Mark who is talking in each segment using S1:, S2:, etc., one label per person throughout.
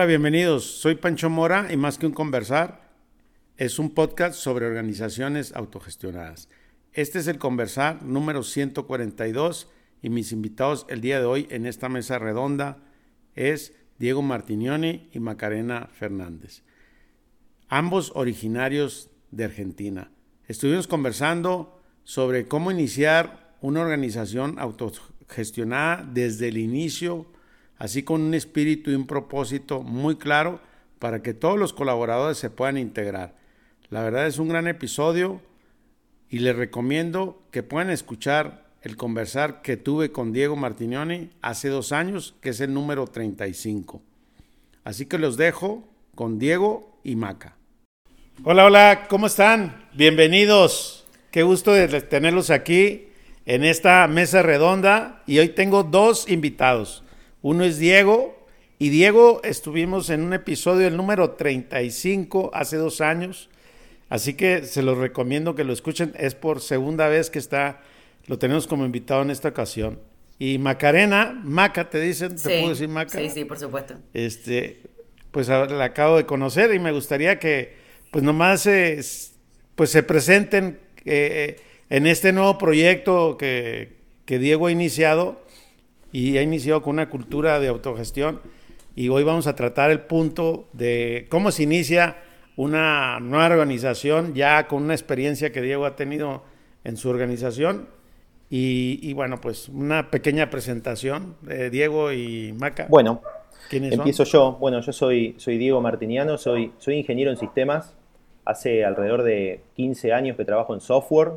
S1: Hola, bienvenidos. Soy Pancho Mora y más que un conversar, es un podcast sobre organizaciones autogestionadas. Este es el conversar número 142 y mis invitados el día de hoy en esta mesa redonda es Diego Martinioni y Macarena Fernández, ambos originarios de Argentina. Estuvimos conversando sobre cómo iniciar una organización autogestionada desde el inicio así con un espíritu y un propósito muy claro para que todos los colaboradores se puedan integrar. La verdad es un gran episodio y les recomiendo que puedan escuchar el conversar que tuve con Diego Martinioni hace dos años, que es el número 35. Así que los dejo con Diego y Maca. Hola, hola, ¿cómo están? Bienvenidos. Qué gusto tenerlos aquí en esta mesa redonda y hoy tengo dos invitados. Uno es Diego, y Diego estuvimos en un episodio, el número 35, hace dos años. Así que se los recomiendo que lo escuchen. Es por segunda vez que está, lo tenemos como invitado en esta ocasión. Y Macarena, Maca, te dicen, ¿te puedo decir Maca?
S2: Sí, sí, por supuesto.
S1: Este, pues la acabo de conocer y me gustaría que, pues nomás, pues se presenten eh, en este nuevo proyecto que, que Diego ha iniciado y ha iniciado con una cultura de autogestión y hoy vamos a tratar el punto de cómo se inicia una nueva organización ya con una experiencia que Diego ha tenido en su organización y, bueno, pues una pequeña presentación de Diego y Maca.
S3: Bueno, empiezo yo. Bueno, yo soy, soy Diego Martiniano, soy, soy ingeniero en sistemas. Hace alrededor de 15 años que trabajo en software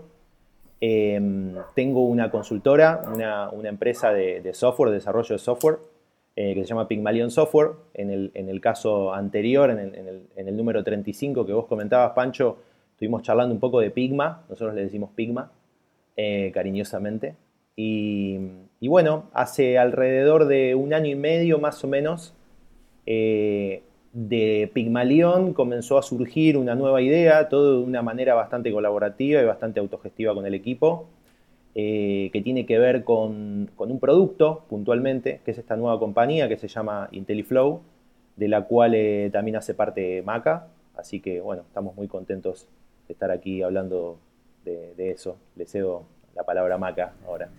S3: Em, tengo una consultora, una, empresa de, software, de desarrollo de software, eh, que se llama Pygmalion Software. En el, caso anterior, en el, número 35 que vos comentabas, Pancho, estuvimos charlando un poco de Pigma, nosotros le decimos Pigma, eh, cariñosamente. Y, bueno, hace alrededor de un año y medio más o menos, eh, de Pigmalión comenzó a surgir una nueva idea, todo de una manera bastante colaborativa y bastante autogestiva con el equipo, eh, que tiene que ver con, un producto puntualmente, que es esta nueva compañía que se llama IntelliFlow, de la cual eh, también hace parte Maca. Así que bueno, estamos muy contentos de estar aquí hablando de, de eso. Le cedo la palabra a Maca ahora.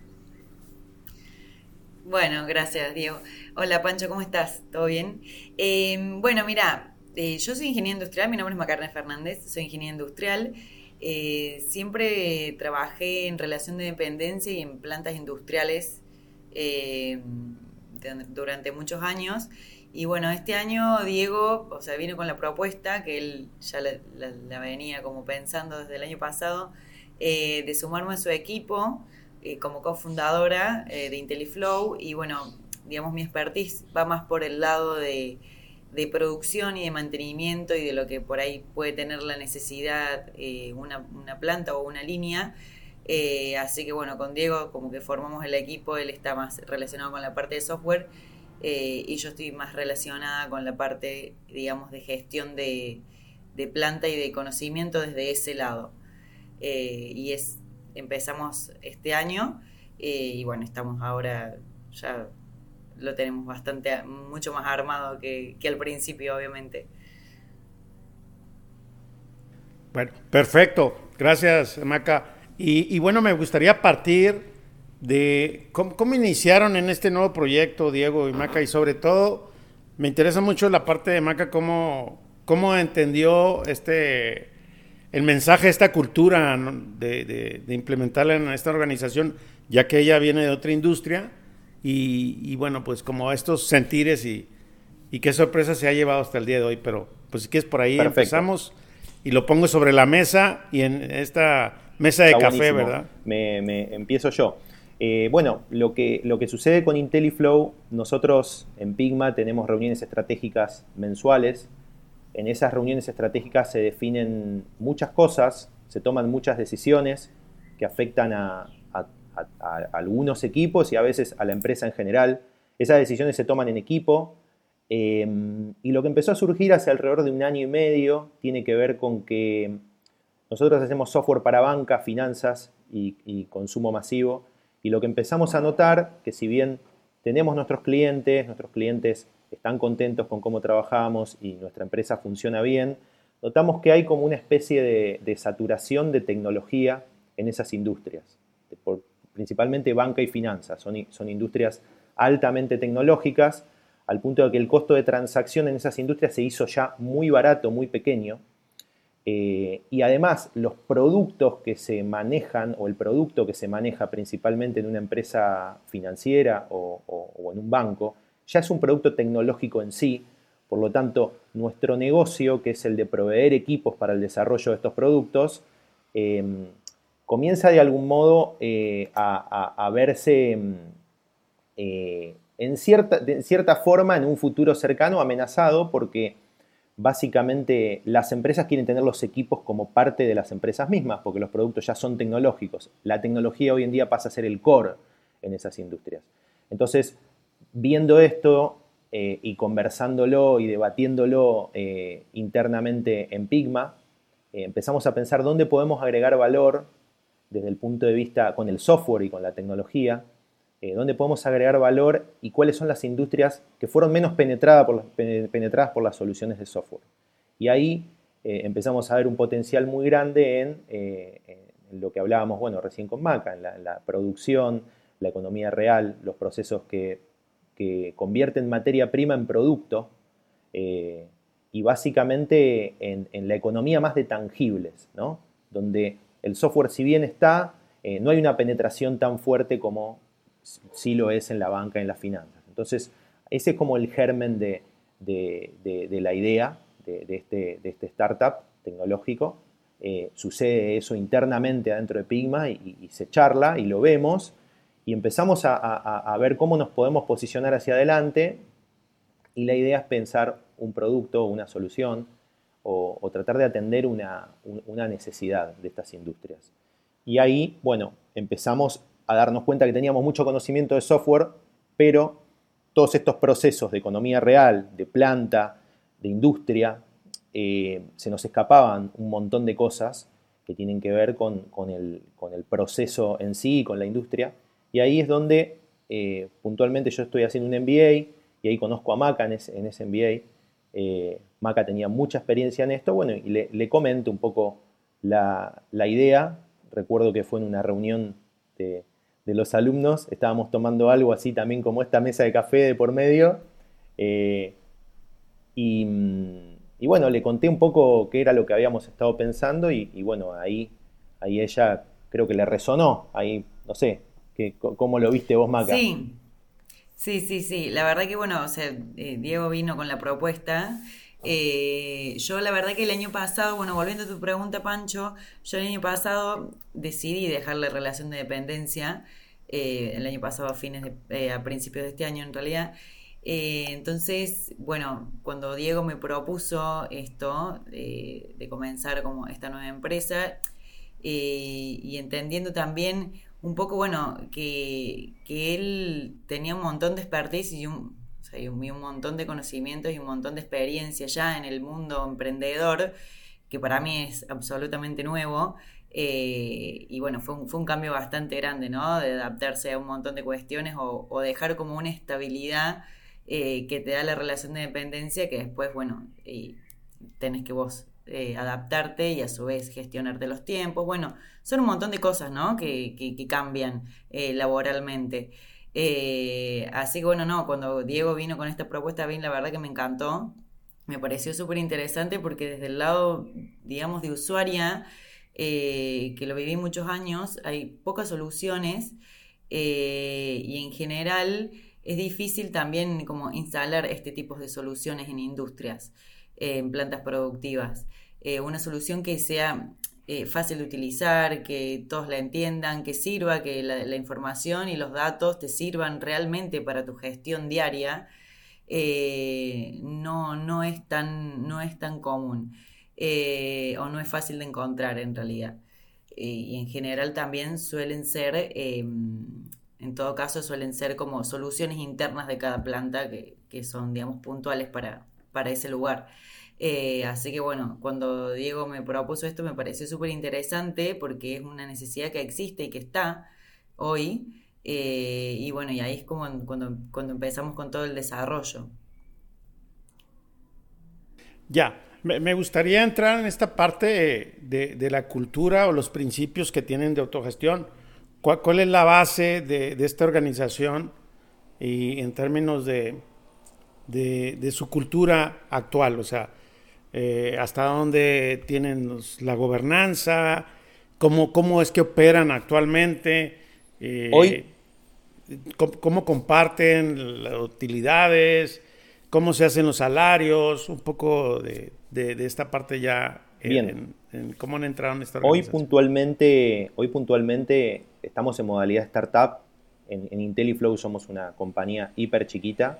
S2: Bueno, gracias, Diego. Hola, Pancho, ¿cómo estás? ¿Todo bien? Em, bueno, mira, eh, yo soy ingeniero industrial, mi nombre es Macarena Fernández, soy ingeniero industrial. Eh, siempre trabajé en relación de dependencia y en plantas industriales em, durante muchos años. Y bueno, este año Diego, o sea, vino con la propuesta que él ya la, venía como pensando desde el año pasado, eh, de sumarme a su equipo eh, como cofundadora eh, de IntelliFlow y bueno, digamos mi expertise va más por el lado de, producción y de mantenimiento y de lo que por ahí puede tener la necesidad eh, una, planta o una línea. así que bueno, con Diego como que formamos el equipo, él está más relacionado con la parte de software y yo estoy más relacionada con la parte, digamos, de gestión de, de planta y de conocimiento desde ese lado. y es empezamos este año eh, y bueno, estamos ahora, ya lo tenemos bastante, mucho más armado que, al principio, obviamente.
S1: Bueno, perfecto. Gracias, Maca. Y, bueno, me gustaría partir de cómo, iniciaron en este nuevo proyecto, Diego y Maca, y sobre todo me interesa mucho la parte de Maca, cómo, cómo entendió este, el mensaje, esta cultura de, implementarla en esta organización, ya que ella viene de otra industria y, bueno, pues como estos sentires y, qué sorpresa se ha llevado hasta el día de hoy, pero pues si quieres por ahí empezamos y lo pongo sobre la mesa y en esta mesa de café, ¿verdad?
S3: Me, empiezo yo. Eh, bueno, lo que, lo que sucede con IntelliFlow, nosotros en Pigma tenemos reuniones estratégicas mensuales en esas reuniones estratégicas se definen muchas cosas, se toman muchas decisiones que afectan a, algunos equipos y a veces a la empresa en general. Esas decisiones se toman en equipo em, y lo que empezó a surgir hace alrededor de un año y medio tiene que ver con que nosotros hacemos software para banca, finanzas y, y consumo masivo y lo que empezamos a notar que si bien tenemos nuestros clientes, nuestros clientes están contentos con cómo trabajamos y nuestra empresa funciona bien, notamos que hay como una especie de, saturación de tecnología en esas industrias, principalmente banca y finanzas, son, son industrias altamente tecnológicas, al punto de que el costo de transacción en esas industrias se hizo ya muy barato, muy pequeño, eh, y además los productos que se manejan o el producto que se maneja principalmente en una empresa financiera o, en un banco ya es un producto tecnológico en sí. Por lo tanto, nuestro negocio, que es el de proveer equipos para el desarrollo de estos productos, em, comienza de algún modo eh, a, verse em, eh, en, cierta, en cierta forma en un futuro cercano amenazado porque básicamente las empresas quieren tener los equipos como parte de las empresas mismas, porque los productos ya son tecnológicos. La tecnología hoy en día pasa a ser el core en esas industrias. Entonces, viendo esto eh, y conversándolo y debatiéndolo eh, internamente en Pigma, eh, empezamos a pensar dónde podemos agregar valor desde el punto de vista con el software y con la tecnología dónde podemos agregar valor y cuáles son las industrias que fueron menos penetradas por, las soluciones de software. Y ahí empezamos a ver un potencial muy grande en, lo que hablábamos, bueno, recién con Maca, en la, producción, la economía real, los procesos que, convierten materia prima en producto y básicamente en, la economía más de tangibles, ¿no? donde el software si bien está, no hay una penetración tan fuerte como sí lo es en la banca, en las finanzas. Entonces, ese es como el germen de, la idea este, de, este, startup tecnológico. Eh, sucede eso internamente adentro de Pigma y, se charla y lo vemos y empezamos a, ver cómo nos podemos posicionar hacia adelante y la idea es pensar un producto, una solución o, tratar de atender una, una, necesidad de estas industrias. Y ahí, bueno, empezamos a darnos cuenta que teníamos mucho conocimiento de software, pero todos estos procesos de economía real, de planta, de industria, eh, se nos escapaban un montón de cosas que tienen que ver con, el, proceso en sí, con la industria. Y ahí es donde eh, puntualmente yo estoy haciendo un MBA y ahí conozco a Maca en ese, MBA. Eh, Maca tenía mucha experiencia en esto, bueno, y le, comento un poco la, idea. Recuerdo que fue en una reunión de, los alumnos, estábamos tomando algo así también como esta mesa de café de por medio. Eh, mm, y, bueno, le conté un poco qué era lo que habíamos estado pensando y, bueno, ahí, ahí ella creo que le resonó, ahí, no sé, que, ¿cómo lo viste vos, Maca?
S2: Sí, sí, sí, sí, la verdad que bueno, o sea, eh, Diego vino con la propuesta. Eh, yo la verdad que el año pasado, bueno, volviendo a tu pregunta, Pancho, yo el año pasado decidí dejar la relación de dependencia, eh, el año pasado a fines de, eh, a principios de este año en realidad. entonces, bueno, cuando Diego me propuso esto, de comenzar como esta nueva empresa, y entendiendo también un poco, bueno, que, que él tenía un montón de expertise y un, hay un, montón de conocimientos y un montón de experiencia ya en el mundo emprendedor, que para mí es absolutamente nuevo. Eh, y bueno, fue un, fue un cambio bastante grande, ¿no? De adaptarse a un montón de cuestiones o, dejar como una estabilidad eh, que te da la relación de dependencia que después, bueno, tenés que vos eh, adaptarte y a su vez gestionarte los tiempos. Bueno, son un montón de cosas, ¿no? Que, que cambian laboralmente. Eh, así que bueno, no, cuando Diego vino con esta propuesta, bien, la verdad que me encantó. Me pareció súper interesante porque desde el lado, digamos, de usuaria, eh, que lo viví muchos años, hay pocas soluciones eh, y en general es difícil también como instalar este tipo de soluciones en industrias, en plantas productivas. Una solución que sea eh, fácil de utilizar, que todos la entiendan, que sirva, que la, información y los datos te sirvan realmente para tu gestión diaria, eh, no, no, es tan, no es tan común eh, o no es fácil de encontrar en realidad. y en general también suelen ser, en todo caso, suelen ser como soluciones internas de cada planta que, que son, digamos, puntuales para, para ese lugar. Eh, así que bueno, cuando Diego me propuso esto me pareció súper interesante porque es una necesidad que existe y que está hoy. Eh, y bueno, y ahí es como cuando, cuando empezamos con todo el desarrollo.
S1: Ya, me gustaría entrar en esta parte de, la cultura o los principios que tienen de autogestión. ¿Cuál, es la base de, esta organización y en términos de, de su cultura actual? O sea, eh, hasta dónde tienen la gobernanza, cómo, cómo es que operan actualmente.
S3: Eh, Hoy
S1: cómo, comparten las utilidades, cómo se hacen los salarios, un poco de, esta parte ya
S3: Bien.
S1: En, cómo han entrado en esta
S3: organización. Hoy puntualmente, hoy puntualmente estamos en modalidad startup. En, en IntelliFlow somos una compañía hiper chiquita.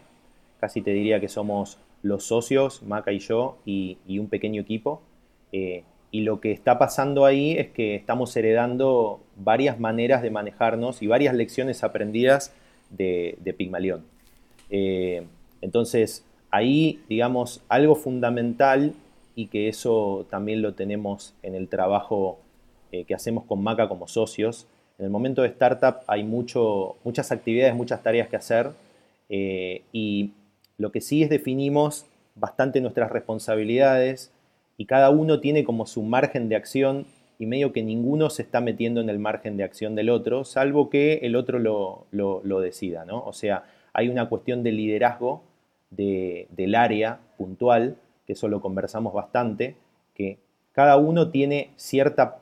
S3: Casi te diría que somos los socios, Maca y yo, y, un pequeño equipo. Eh, y lo que está pasando ahí es que estamos heredando varias maneras de manejarnos y varias lecciones aprendidas de, Pigmalión. Eh, entonces, ahí, digamos, algo fundamental y que eso también lo tenemos en el trabajo eh, que hacemos con Maca como socios. En el momento de startup hay mucho, muchas actividades, muchas tareas que hacer y lo que sí es definimos bastante nuestras responsabilidades y cada uno tiene como su margen de acción y medio que ninguno se está metiendo en el margen de acción del otro, salvo que el otro lo, decida, ¿no? O sea, hay una cuestión de liderazgo del área puntual, que eso lo conversamos bastante, que cada uno tiene cierta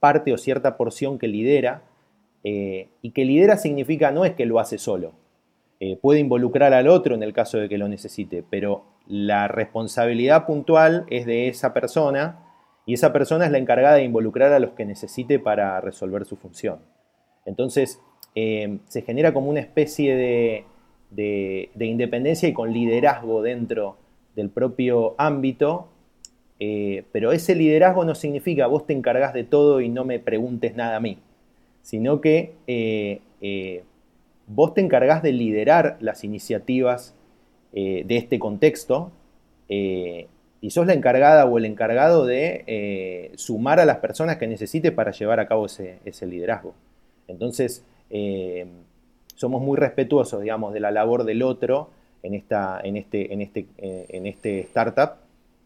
S3: parte o cierta porción que lidera, eh, y que lidera significa no es que lo hace solo, eh, puede involucrar al otro en el caso de que lo necesite, pero la responsabilidad puntual es de esa persona y esa persona es la encargada de involucrar a los que necesite para resolver su función. Entonces, eh, se genera como una especie de, independencia y con liderazgo dentro del propio ámbito, eh, pero ese liderazgo no significa vos te encargas de todo y no me preguntes nada a mí, sino que vos te encargás de liderar las iniciativas eh, de este contexto eh, y sos la encargada o el encargado de eh, sumar a las personas que necesites para llevar a cabo ese, liderazgo. Entonces, somos muy respetuosos, digamos, de la labor del otro en, esta, en, este, en, este, en este startup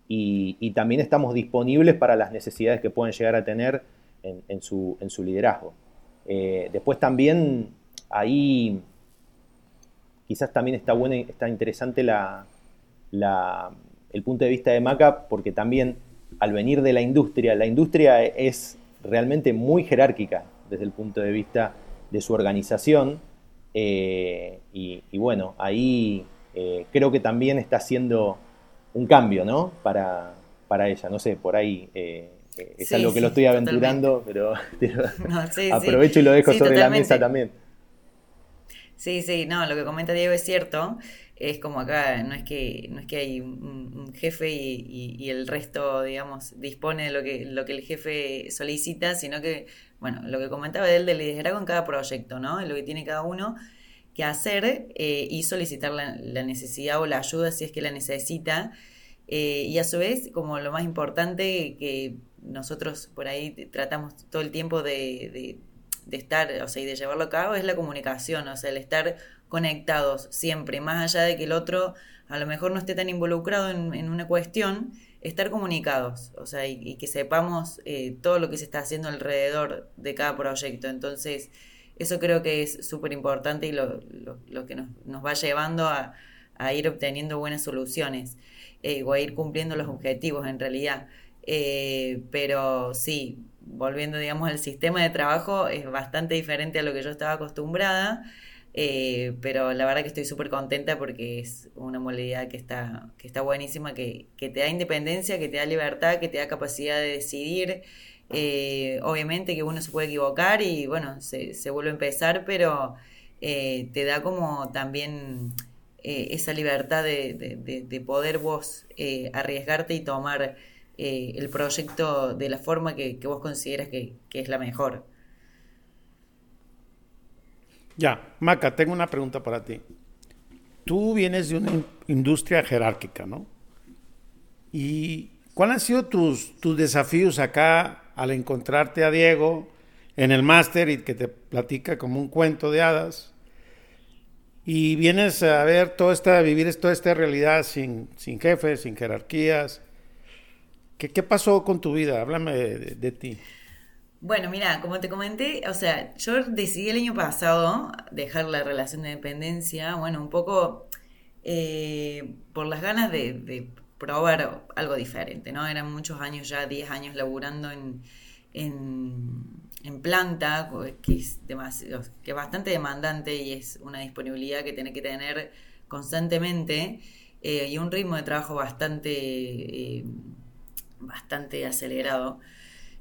S3: y, también estamos disponibles para las necesidades que pueden llegar a tener en, su, en su, liderazgo. después también ahí quizás también está bueno está interesante la, el punto de vista de Maca, porque también al venir de la industria, la industria es realmente muy jerárquica desde el punto de vista de su organización. Eh, y, bueno, ahí eh, creo que también está haciendo un cambio, ¿no? Para, para ella, no sé, por ahí eh, es algo que lo estoy aventurando, pero, aprovecho y lo dejo sobre la mesa también.
S2: Sí, sí, no, lo que comenta Diego es cierto. Es como acá, no es que, no es que hay un, jefe y, el resto, digamos, dispone de lo que, lo que el jefe solicita, sino que, bueno, lo que comentaba él del liderazgo en cada proyecto, ¿no? Lo que tiene cada uno que hacer eh, y solicitar la, necesidad o la ayuda si es que la necesita. Eh, y a su vez, como lo más importante que nosotros por ahí tratamos todo el tiempo de de estar, o sea, y de llevarlo a cabo es la comunicación, o sea, el estar conectados siempre, más allá de que el otro a lo mejor no esté tan involucrado en, una cuestión, estar comunicados, o sea, y, que sepamos eh, todo lo que se está haciendo alrededor de cada proyecto. Entonces, eso creo que es súper importante y lo, lo, que nos, nos, va llevando a, ir obteniendo buenas soluciones eh, o a ir cumpliendo los objetivos en realidad. Eh, pero sí, volviendo, digamos, al sistema de trabajo, es bastante diferente a lo que yo estaba acostumbrada, eh, pero la verdad que estoy súper contenta porque es una modalidad que está, que está buenísima, que, que, te da independencia, que te da libertad, que te da capacidad de decidir. Eh, obviamente que uno se puede equivocar y bueno, se, se vuelve a empezar, pero eh, te da como también esa libertad de, de, de poder vos arriesgarte y tomar eh, el proyecto de la forma que, vos consideras que, es la mejor.
S1: Ya, Maca, tengo una pregunta para ti. Tú vienes de una industria jerárquica, ¿no? ¿Y cuáles han sido tus, tus desafíos acá al encontrarte a Diego en el máster y que te platica como un cuento de hadas? Y vienes a ver toda esta, vivir toda esta realidad sin, sin jefes, sin jerarquías, ¿Qué, pasó con tu vida? Háblame de, ti.
S2: Bueno, mira, como te comenté, o sea, yo decidí el año pasado dejar la relación de dependencia, bueno, un poco eh, por las ganas de, probar algo diferente, ¿no? Eran muchos años ya, 10 años laburando en, en, planta, que es, demasiado, que bastante demandante y es una disponibilidad que tiene que tener constantemente eh, y un ritmo de trabajo bastante... Eh, bastante acelerado.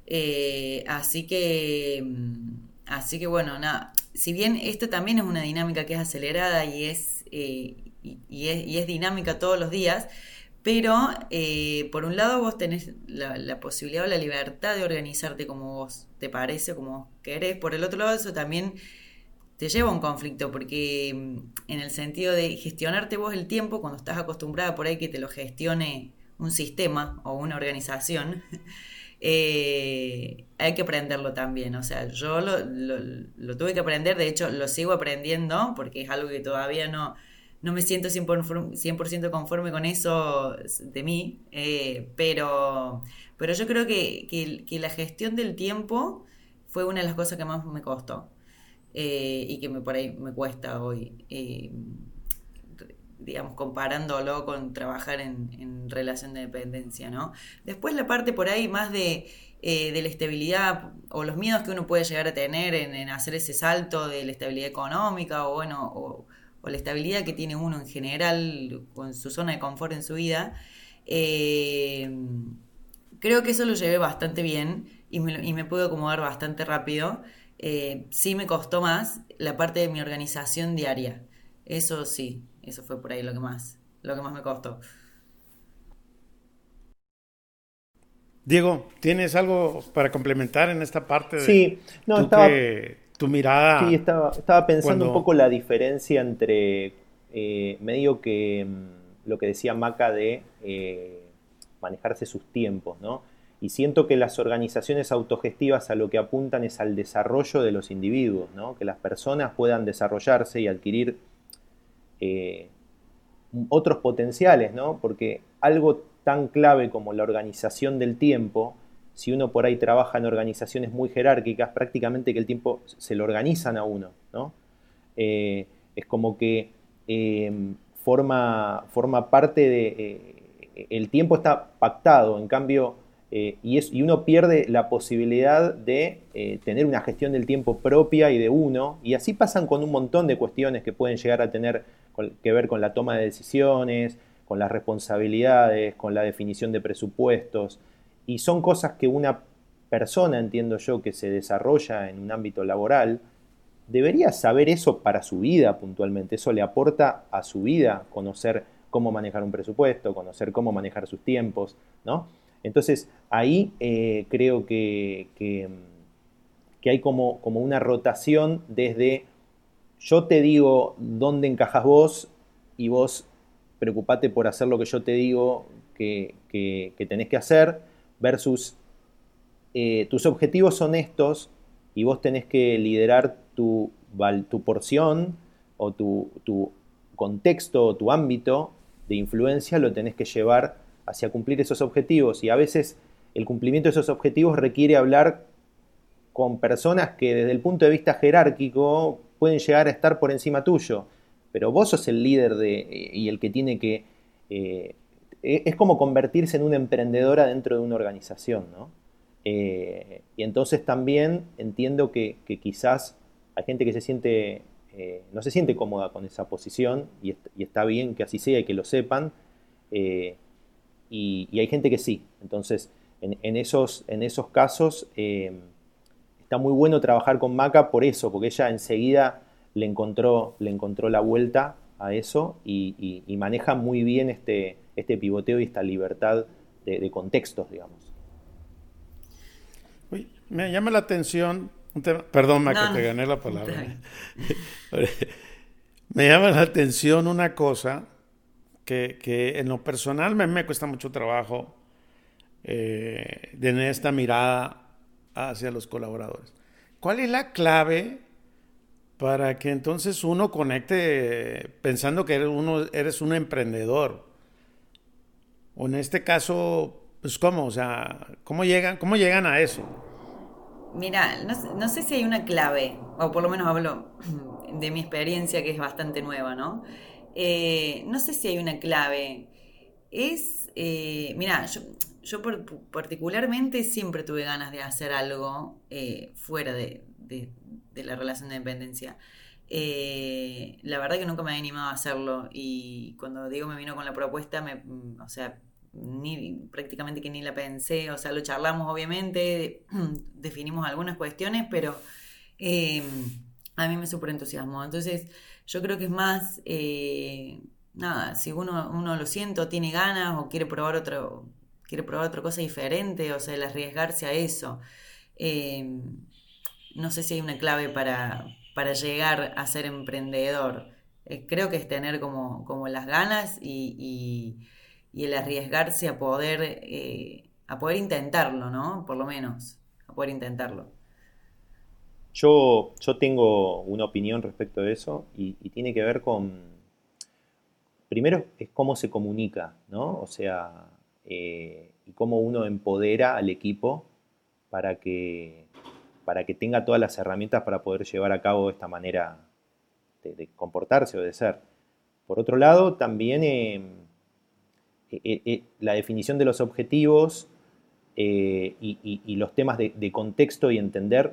S2: Eh, así que, mm, así que bueno, nada, si bien esto también es una dinámica que es acelerada y es, eh, y, es, dinámica todos los días, pero eh, por un lado vos tenés la, posibilidad o la libertad de organizarte como vos te parece, como vos querés, por el otro lado eso también te lleva a un conflicto, porque mm, en el sentido de gestionarte vos el tiempo, cuando estás acostumbrada por ahí que te lo gestione un sistema o una organización, eh, hay que aprenderlo también. O sea, yo lo, tuve que aprender, de hecho lo sigo aprendiendo porque es algo que todavía no, no me siento 100%, conforme con eso de mí, eh, pero, pero yo creo que, que, la gestión del tiempo fue una de las cosas que más me costó eh, y que me, por ahí me cuesta hoy digamos, comparándolo con trabajar en, relación de dependencia, ¿no? Después la parte por ahí más de, eh, de la estabilidad o los miedos que uno puede llegar a tener en, hacer ese salto de la estabilidad económica o, bueno, o, la estabilidad que tiene uno en general con su zona de confort en su vida, eh, creo que eso lo llevé bastante bien y me, y me pude acomodar bastante rápido. Eh, sí me costó más la parte de mi organización diaria. Eso sí, eso fue por ahí lo que más, lo que más me costó.
S1: Diego, ¿tienes algo para complementar en esta parte?
S3: sí, no, estaba,
S1: tu mirada.
S3: Sí, estaba, estaba pensando un poco la diferencia entre eh, medio que mm, lo que decía Maca de eh, manejarse sus tiempos, ¿no? Y siento que las organizaciones autogestivas a lo que apuntan es al desarrollo de los individuos, ¿no? Que las personas puedan desarrollarse y adquirir eh, otros potenciales, ¿no? Porque algo tan clave como la organización del tiempo, si uno por ahí trabaja en organizaciones muy jerárquicas, prácticamente que el tiempo se lo organizan a uno, ¿no? Eh, es como que em, forma, forma parte de... Eh, el tiempo está pactado, en cambio, y, es, y, uno pierde la posibilidad de tener una gestión del tiempo propia y de uno, y así pasan con un montón de cuestiones que pueden llegar a tener que ver con la toma de decisiones, con las responsabilidades, con la definición de presupuestos. Y son cosas que una persona, entiendo yo, que se desarrolla en un ámbito laboral, debería saber eso para su vida puntualmente. Eso le aporta a su vida conocer cómo manejar un presupuesto, conocer cómo manejar sus tiempos, ¿no? Entonces, ahí eh, creo que, que, hay como, como, una rotación desde yo te digo dónde encajas vos y vos preocupate por hacer lo que yo te digo que, tenés que hacer, versus eh, tus objetivos son estos y vos tenés que liderar tu, tu porción o tu, tu contexto o tu ámbito de influencia, lo tenés que llevar hacia cumplir esos objetivos. Y a veces el cumplimiento de esos objetivos requiere hablar con personas que desde el punto de vista jerárquico pueden llegar a estar por encima tuyo, pero vos sos el líder de, y el que tiene que... Eh, es como convertirse en una emprendedora dentro de una organización, ¿no? Eh, y entonces también entiendo que, quizás hay gente que se siente, eh, no se siente cómoda con esa posición y, está bien que así sea y que lo sepan, y, hay gente que sí. Entonces, en, esos, en esos casos está muy bueno trabajar con Maca por eso, porque ella enseguida le encontró, le encontró la vuelta a eso y, maneja muy bien este, este pivoteo y esta libertad de, contextos, digamos.
S1: me llama la atención, perdón, Maca, te gané la palabra. me llama la atención una cosa que, en lo personal me, me cuesta mucho trabajo eh, tener esta mirada hacia los colaboradores. ¿Cuál es la clave para que entonces uno conecte pensando que eres, uno, eres un emprendedor? O en este caso, pues cómo, o sea, ¿cómo llegan, cómo llegan a eso?
S2: Mira, no, sé si hay una clave, o por lo menos hablo de mi experiencia que es bastante nueva, ¿no? Eh, no sé si hay una clave. Es, eh, mira, yo, yo particularmente siempre tuve ganas de hacer algo eh, fuera de, la relación de dependencia. la verdad que nunca me había animado a hacerlo y cuando Diego me vino con la propuesta, me, o sea, ni, prácticamente que ni la pensé, o sea, lo charlamos obviamente, definimos algunas cuestiones, pero eh, a mí me súper entusiasmó. Entonces, yo creo que es más, eh, nada, si uno, uno lo siente o tiene ganas o quiere probar otro, quiere probar otra cosa diferente, o sea, el arriesgarse a eso. Eh, no sé si hay una clave para, para llegar a ser emprendedor. creo que es tener como, como las ganas y y el arriesgarse a poder, eh, a poder intentarlo, ¿no? Por lo menos, a poder intentarlo.
S3: Yo, yo tengo una opinión respecto de eso y, tiene que ver con, primero es cómo se comunica, ¿no? O sea, eh, y cómo uno empodera al equipo para que, para que tenga todas las herramientas para poder llevar a cabo esta manera de, comportarse o de ser. Por otro lado, también eh, eh, la definición de los objetivos y, los temas de, contexto y entender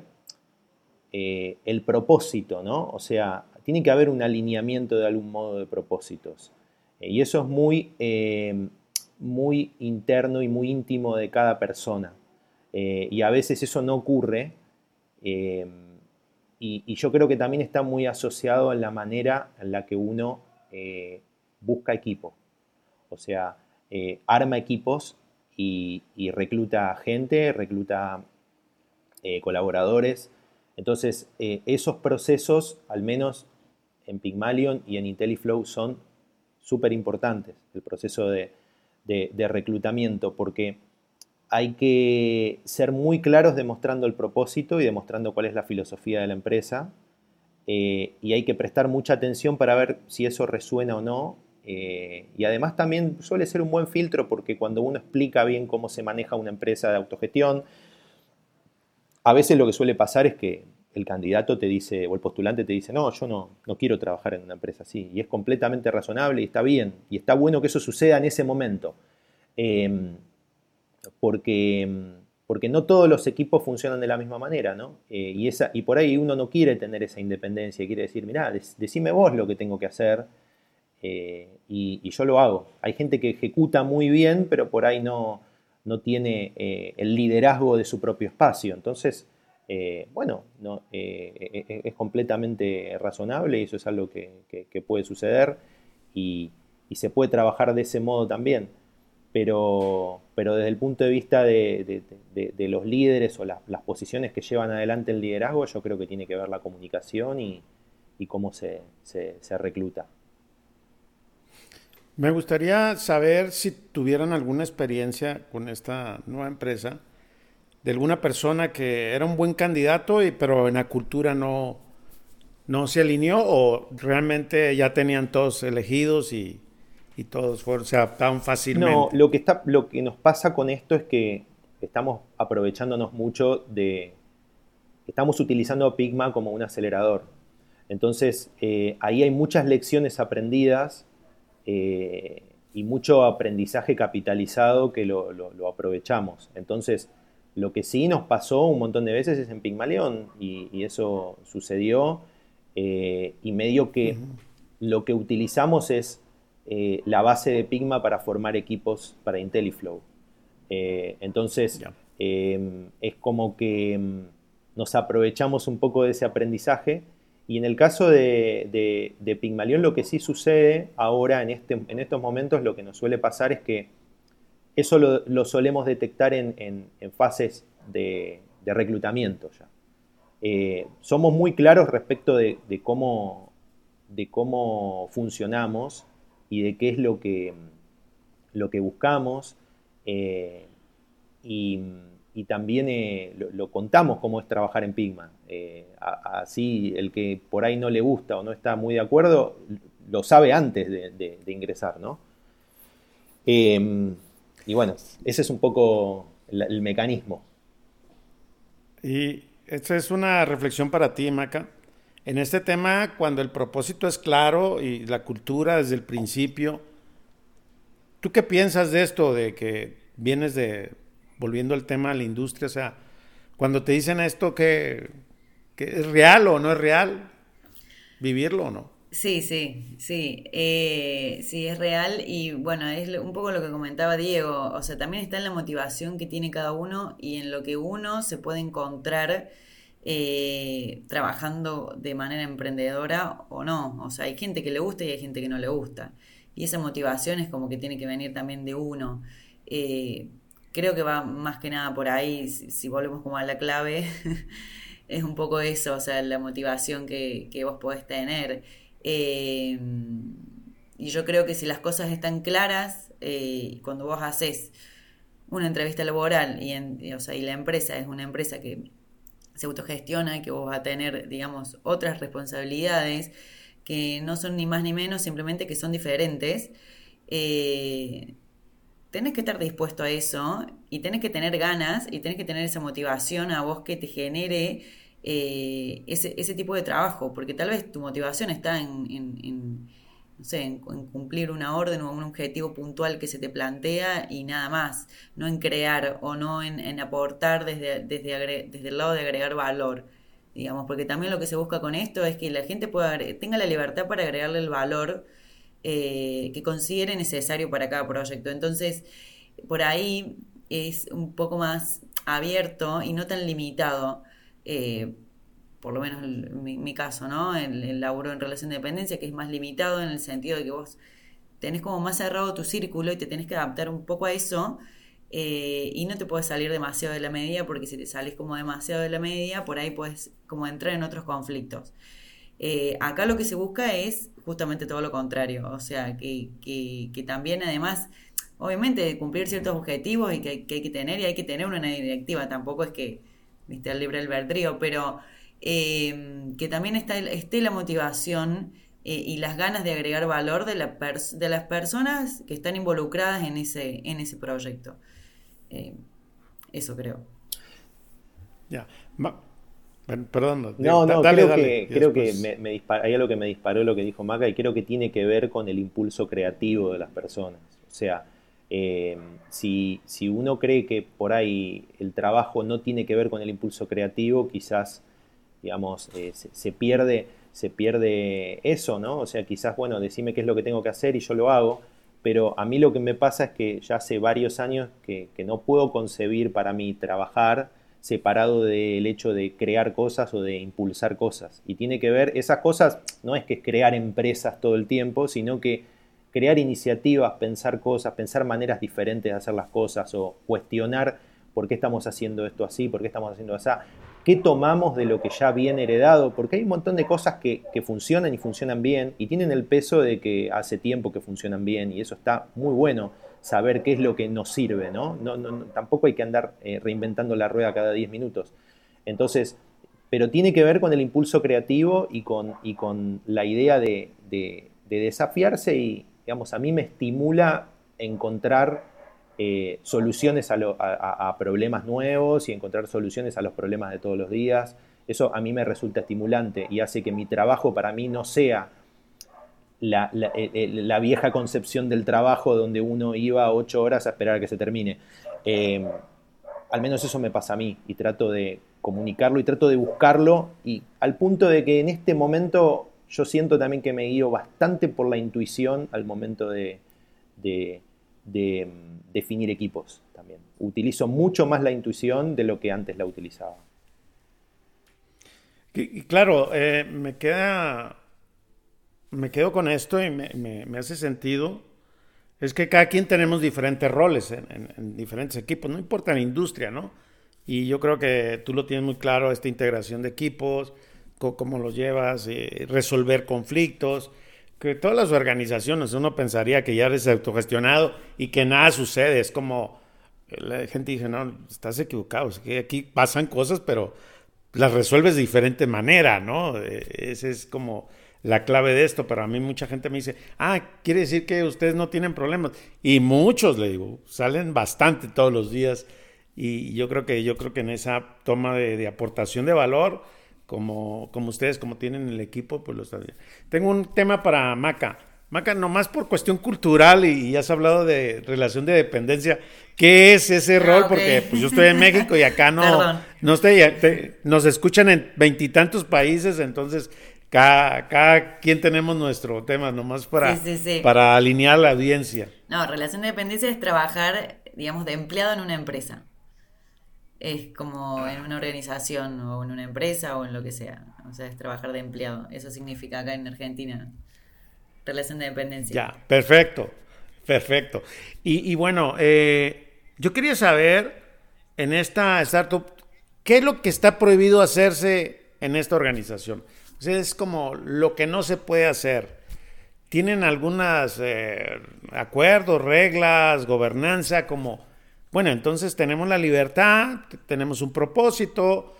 S3: el propósito, ¿no? O sea, tiene que haber un alineamiento de algún modo de propósitos. Y eso es muy, muy interno y muy íntimo de cada persona. y a veces eso no ocurre. Y, y, yo creo que también está muy asociado a la manera en la que uno busca equipo. O sea, eh, arma equipos y, recluta gente, recluta eh, colaboradores. Entonces, eh, esos procesos, al menos en Pygmalion y en IntelliFlow, son súper importantes, el proceso de, reclutamiento, porque hay que ser muy claros demostrando el propósito y demostrando cuál es la filosofía de la empresa. y hay que prestar mucha atención para ver si eso resuena o no eh, y además también suele ser un buen filtro porque cuando uno explica bien cómo se maneja una empresa de autogestión, a veces lo que suele pasar es que el candidato te dice, o el postulante te dice, no, yo no, no quiero trabajar en una empresa así. Y es completamente razonable y está bien. Y está bueno que eso suceda en ese momento. Em, porque, porque no todos los equipos funcionan de la misma manera, ¿no? Eh, y, esa, y por ahí uno no quiere tener esa independencia, quiere decir, mirá, decime vos lo que tengo que hacer eh, y, yo lo hago. Hay gente que ejecuta muy bien, pero por ahí no, no tiene eh, el liderazgo de su propio espacio. Entonces, eh, bueno, no, es completamente razonable y eso es algo que, puede suceder y, se puede trabajar de ese modo también. Pero desde el punto de vista de, los líderes o las posiciones que llevan adelante el liderazgo, yo creo que tiene que ver la comunicación y, cómo se recluta.
S1: Me gustaría saber si tuvieran alguna experiencia con esta nueva empresa de alguna persona que era un buen candidato, y, pero en la cultura no, no se alineó o realmente ya tenían todos elegidos y, todos fueron, se adaptaron fácilmente.
S3: No, lo que, está, lo que nos pasa con esto es que estamos aprovechándonos mucho de... Estamos utilizando Pigma como un acelerador. Entonces, eh, ahí hay muchas lecciones aprendidas eh, y mucho aprendizaje capitalizado que lo, aprovechamos. Entonces, lo que sí nos pasó un montón de veces es en Pigmalión y, eso sucedió eh, y medio que lo que utilizamos es eh, la base de Pigma para formar equipos para IntelliFlow. entonces, es como que mm, nos aprovechamos un poco de ese aprendizaje y en el caso de, de, Pigmalión, lo que sí sucede ahora, en, este, en estos momentos, lo que nos suele pasar es que eso lo, solemos detectar en, fases de, reclutamiento ya. Eh, somos muy claros respecto de, cómo, de cómo funcionamos y de qué es lo que, lo que buscamos. Eh, y también eh, lo, contamos cómo es trabajar en Pigma. Así el que por ahí no le gusta o no está muy de acuerdo, lo sabe antes de, ingresar, ¿no? Em, bueno, ese es un poco el, mecanismo.
S1: Y esta es una reflexión para ti, Maca. En este tema, cuando el propósito es claro y la cultura desde el principio, ¿tú qué piensas de esto, de que vienes de, volviendo al tema de la industria, o sea, cuando te dicen esto, que, es real o no es real? ¿Vivirlo o no?
S2: Sí, sí, sí, eh, sí, es real y bueno, es un poco lo que comentaba Diego, o sea, también está en la motivación que tiene cada uno y en lo que uno se puede encontrar eh, trabajando de manera emprendedora o no, o sea, hay gente que le gusta y hay gente que no le gusta y esa motivación es como que tiene que venir también de uno. Eh, creo que va más que nada por ahí, si, volvemos como a la clave, es un poco eso, o sea, la motivación que, vos podés tener. Eh, y yo creo que si las cosas están claras, eh, cuando vos haces una entrevista laboral y, en, o sea, y la empresa es una empresa que se autogestiona y que vos vas a tener, digamos, otras responsabilidades que no son ni más ni menos, simplemente que son diferentes, eh, tenés que estar dispuesto a eso y tenés que tener ganas y tenés que tener esa motivación a vos que te genere eh, ese, ese, tipo de trabajo, porque tal vez tu motivación está en, no sé, en, cumplir una orden o un objetivo puntual que se te plantea y nada más, no en crear o no en, aportar desde, desde, desde el lado de agregar valor digamos, porque también lo que se busca con esto es que la gente pueda tenga la libertad para agregarle el valor eh, que considere necesario para cada proyecto. Entonces, por ahí es un poco más abierto y no tan limitado, eh, por lo menos en mi, caso, ¿no? El, el, laburo en relación de dependencia, que es más limitado en el sentido de que vos tenés como más cerrado tu círculo y te tenés que adaptar un poco a eso. Eh, y no te puedes salir demasiado de la media porque si te sales como demasiado de la media, por ahí puedes como entrar en otros conflictos. Eh, acá lo que se busca es justamente todo lo contrario, o sea, que, que, también además, obviamente, cumplir ciertos objetivos y que, hay que tener y hay que tener una directiva, tampoco es que viste el libre albedrío, pero eh, que también está, esté la motivación eh, y las ganas de agregar valor de, la de las personas que están involucradas en ese, en ese proyecto. eso creo.
S1: Ya. Perdón.
S3: No, no, creo que, creo que me, hay algo que me disparó lo que dijo Maca y creo que tiene que ver con el impulso creativo de las personas. O sea, eh, si, uno cree que por ahí el trabajo no tiene que ver con el impulso creativo, quizás, digamos, eh, se, pierde, se pierde eso, ¿no? O sea, quizás, bueno, decime qué es lo que tengo que hacer y yo lo hago, pero a mí lo que me pasa es que ya hace varios años que, que no puedo concebir para mí trabajar separado del hecho de crear cosas o de impulsar cosas. Y tiene que ver, esas cosas no es que crear empresas todo el tiempo, sino que crear iniciativas, pensar cosas, pensar maneras diferentes de hacer las cosas o cuestionar por qué estamos haciendo esto así, por qué estamos haciendo así, qué tomamos de lo que ya viene heredado, porque hay un montón de cosas que, que funcionan y funcionan bien y tienen el peso de que hace tiempo que funcionan bien y eso está muy bueno saber qué es lo que nos sirve, ¿no? no, no tampoco hay que andar eh, reinventando la rueda cada 10 minutos. Entonces, pero tiene que ver con el impulso creativo y con, y con la idea de, desafiarse y, digamos, a mí me estimula encontrar eh, soluciones a, problemas nuevos y encontrar soluciones a los problemas de todos los días. Eso a mí me resulta estimulante y hace que mi trabajo para mí no sea eh, eh, la, vieja concepción del trabajo donde uno iba ocho horas a esperar a que se termine. Em, al menos eso me pasa a mí y trato de comunicarlo y trato de buscarlo y al punto de que en este momento yo siento también que me guío bastante por la intuición al momento de, em, definir equipos también. Utilizo mucho más la intuición de lo que antes la utilizaba.
S1: Y, claro, eh, me queda me quedo con esto y me, hace sentido, es que cada quien tenemos diferentes roles en, diferentes equipos, no importa la industria, ¿no? Y yo creo que tú lo tienes muy claro, esta integración de equipos, cómo los llevas, eh, resolver conflictos, que todas las organizaciones, uno pensaría que ya eres autogestionado y que nada sucede, es como la gente dice, no, estás equivocado, que aquí pasan cosas, pero las resuelves de diferente manera, ¿no? Eh, ese es como la clave de esto, pero a mí mucha gente me dice, ah, quiere decir que ustedes no tienen problemas. Y muchos, le digo, salen bastante todos los días. Y yo creo que, yo creo que en esa toma de, aportación de valor, como, como ustedes, como tienen el equipo, pues lo están Tengo un tema para Maca. Maca, nomás por cuestión cultural y, ya has hablado de relación de dependencia, ¿qué es ese ah, rol? Porque pues, yo estoy en México y acá no, no estoy, nos escuchan en veintitantos países, entonces cada, quien tenemos nuestro tema, nomás para, para alinear la audiencia.
S2: No, relación de dependencia es trabajar, digamos, de empleado en una empresa. Es como en una organización o en una empresa o en lo que sea. O sea, es trabajar de empleado. Eso significa acá en Argentina relación de dependencia.
S1: Ya, perfecto, perfecto. Y, bueno, eh, yo quería saber en esta startup, ¿qué es lo que está prohibido hacerse en esta organización? O sea, es como lo que no se puede hacer. ¿Tienen algunos eh, acuerdos, reglas, gobernanza? Como, bueno, entonces tenemos la libertad, tenemos un propósito,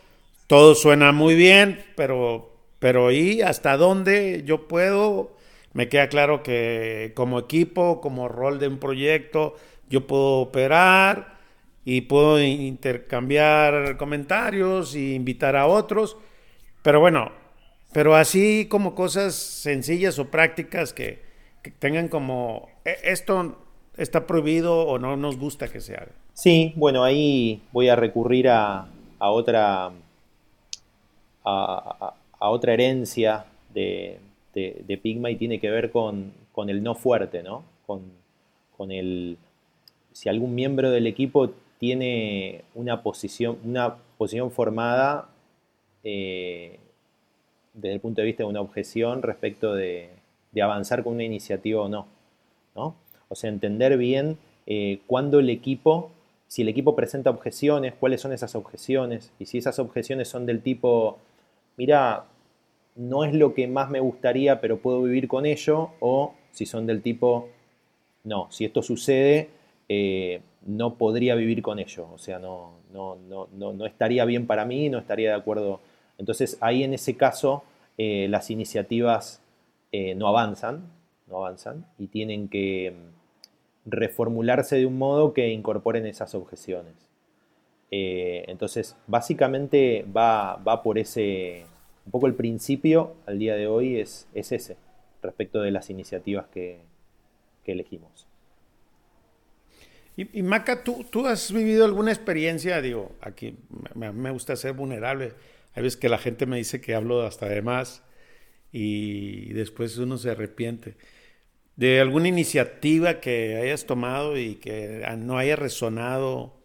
S1: todo suena muy bien, pero, pero ¿y hasta dónde yo puedo me queda claro que como equipo, como rol de un proyecto, yo puedo operar y puedo intercambiar comentarios e invitar a otros. Pero bueno, pero así como cosas sencillas o prácticas que, tengan como e, esto está prohibido o no nos gusta que se haga.
S3: Sí, bueno, ahí voy a recurrir a, otra a, otra herencia de, de, Pigma y tiene que ver con, el no fuerte, ¿no? Con, el. Si algún miembro del equipo tiene una posición, una posición formada eh, desde el punto de vista de una objeción respecto de, avanzar con una iniciativa o no, ¿no? O sea, entender bien eh, cuándo el equipo, si el equipo presenta objeciones, cuáles son esas objeciones, y si esas objeciones son del tipo, mira, no es lo que más me gustaría, pero puedo vivir con ello, o si son del tipo, no, si esto sucede, eh, no podría vivir con ello, o sea, no, no, no, no, estaría bien para mí, no estaría de acuerdo. Entonces ahí en ese caso eh, las iniciativas eh, no avanzan, no avanzan y tienen que mm, reformularse de un modo que incorporen esas objeciones. entonces, básicamente va, va por ese, un poco el principio al día de hoy es, es ese, respecto de las iniciativas que, elegimos.
S1: Y, Maca, ¿tú, ¿tú, has vivido alguna experiencia? Digo, aquí me, gusta ser vulnerable. Hay veces que la gente me dice que hablo hasta de más y después uno se arrepiente. ¿De alguna iniciativa que hayas tomado y que no haya resonado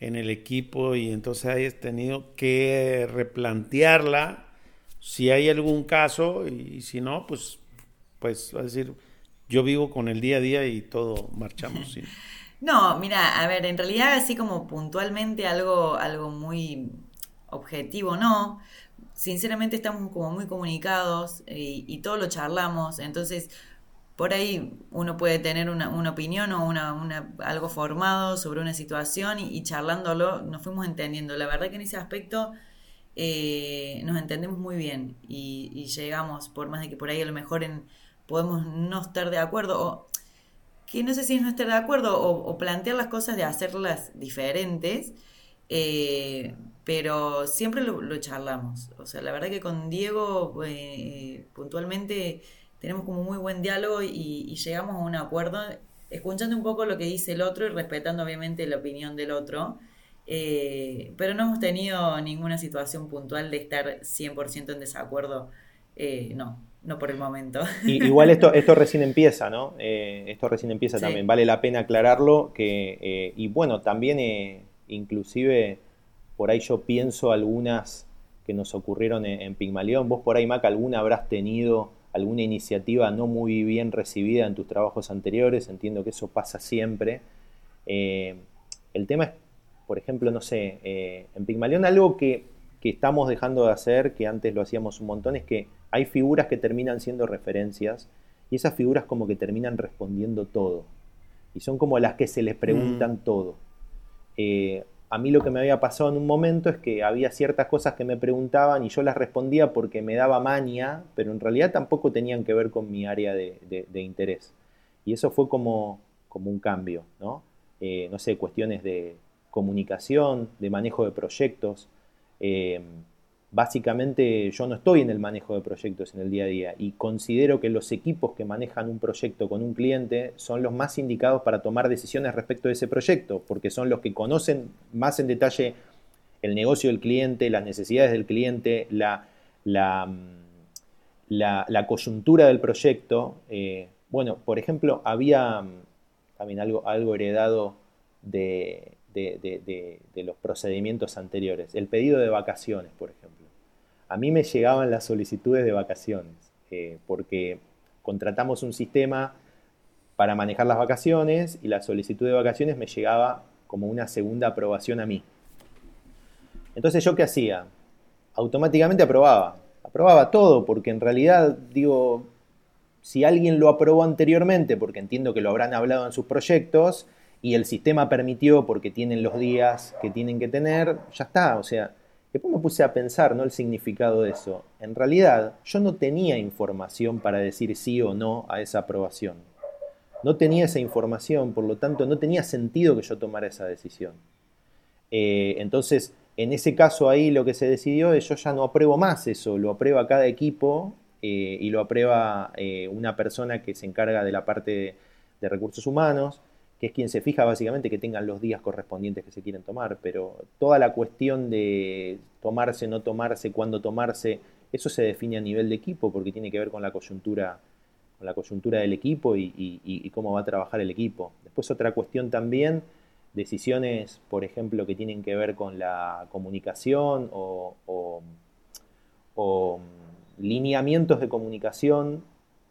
S1: en el equipo y entonces hayas tenido que replantearla si hay algún caso y si no, pues, pues, a decir, yo vivo con el día a día y todo marchamos.
S2: No, mira, a ver, en realidad así como puntualmente algo, algo muy objetivo, no. Sinceramente estamos como muy comunicados y, todo lo charlamos, entonces por ahí uno puede tener una, opinión o una, una, algo formado sobre una situación y, charlándolo nos fuimos entendiendo. La verdad que en ese aspecto eh, nos entendemos muy bien y, llegamos, por más de que por ahí a lo mejor podemos no estar de acuerdo, o que no sé si es no estar de acuerdo, o, plantear las cosas de hacerlas diferentes, eh, pero siempre lo, charlamos. O sea, la verdad que con Diego eh, puntualmente tenemos como muy buen diálogo y, llegamos a un acuerdo, escuchando un poco lo que dice el otro y respetando obviamente la opinión del otro. Eh, pero no hemos tenido ninguna situación puntual de estar 100% en desacuerdo. Eh, no, no por el momento.
S3: igual esto, esto recién empieza, ¿no? Eh, esto recién empieza también. Vale la pena aclararlo. Que, y bueno, también inclusive por ahí yo pienso algunas que nos ocurrieron en, Pigmalión. Vos por ahí, Mac, alguna habrás tenido alguna iniciativa no muy bien recibida en tus trabajos anteriores. Entiendo que eso pasa siempre. el tema es por ejemplo, no sé, eh, en Pigmalión algo que, estamos dejando de hacer, que antes lo hacíamos un montón, es que hay figuras que terminan siendo referencias y esas figuras como que terminan respondiendo todo. Y son como las que se les preguntan mm. todo. Eh, a mí lo que me había pasado en un momento es que había ciertas cosas que me preguntaban y yo las respondía porque me daba mania, pero en realidad tampoco tenían que ver con mi área de, interés. Y eso fue como, como un cambio, ¿no? Eh, no sé, cuestiones de comunicación, de manejo de proyectos. Eh, básicamente yo no estoy en el manejo de proyectos en el día a día y considero que los equipos que manejan un proyecto con un cliente son los más indicados para tomar decisiones respecto de ese proyecto, porque son los que conocen más en detalle el negocio del cliente, las necesidades del cliente, la, la, mm, coyuntura del proyecto. Eh, bueno, por ejemplo, había mm, también algo, algo heredado de, de, los procedimientos anteriores. El pedido de vacaciones, por ejemplo. A mí me llegaban las solicitudes de vacaciones, eh, porque contratamos un sistema para manejar las vacaciones y la solicitud de vacaciones me llegaba como una segunda aprobación a mí. Entonces yo qué hacía? Automáticamente aprobaba. Aprobaba todo, porque en realidad, digo, si alguien lo aprobó anteriormente, porque entiendo que lo habrán hablado en sus proyectos, y el sistema permitió porque tienen los días que tienen que tener, ya está, o sea, después me puse a pensar, ¿no? El significado de eso. En realidad, yo no tenía información para decir sí o no a esa aprobación. No tenía esa información, por lo tanto, no tenía sentido que yo tomara esa decisión. Eh, entonces, en ese caso ahí lo que se decidió es yo ya no apruebo más eso, lo aprueba cada equipo eh, y lo aprueba eh, una persona que se encarga de la parte de recursos humanos que es quien se fija básicamente que tengan los días correspondientes que se quieren tomar, pero toda la cuestión de tomarse, no tomarse, cuándo tomarse, eso se define a nivel de equipo porque tiene que ver con la coyuntura, con la coyuntura del equipo y, cómo va a trabajar el equipo. Después otra cuestión también, decisiones, por ejemplo, que tienen que ver con la comunicación o, o lineamientos de comunicación,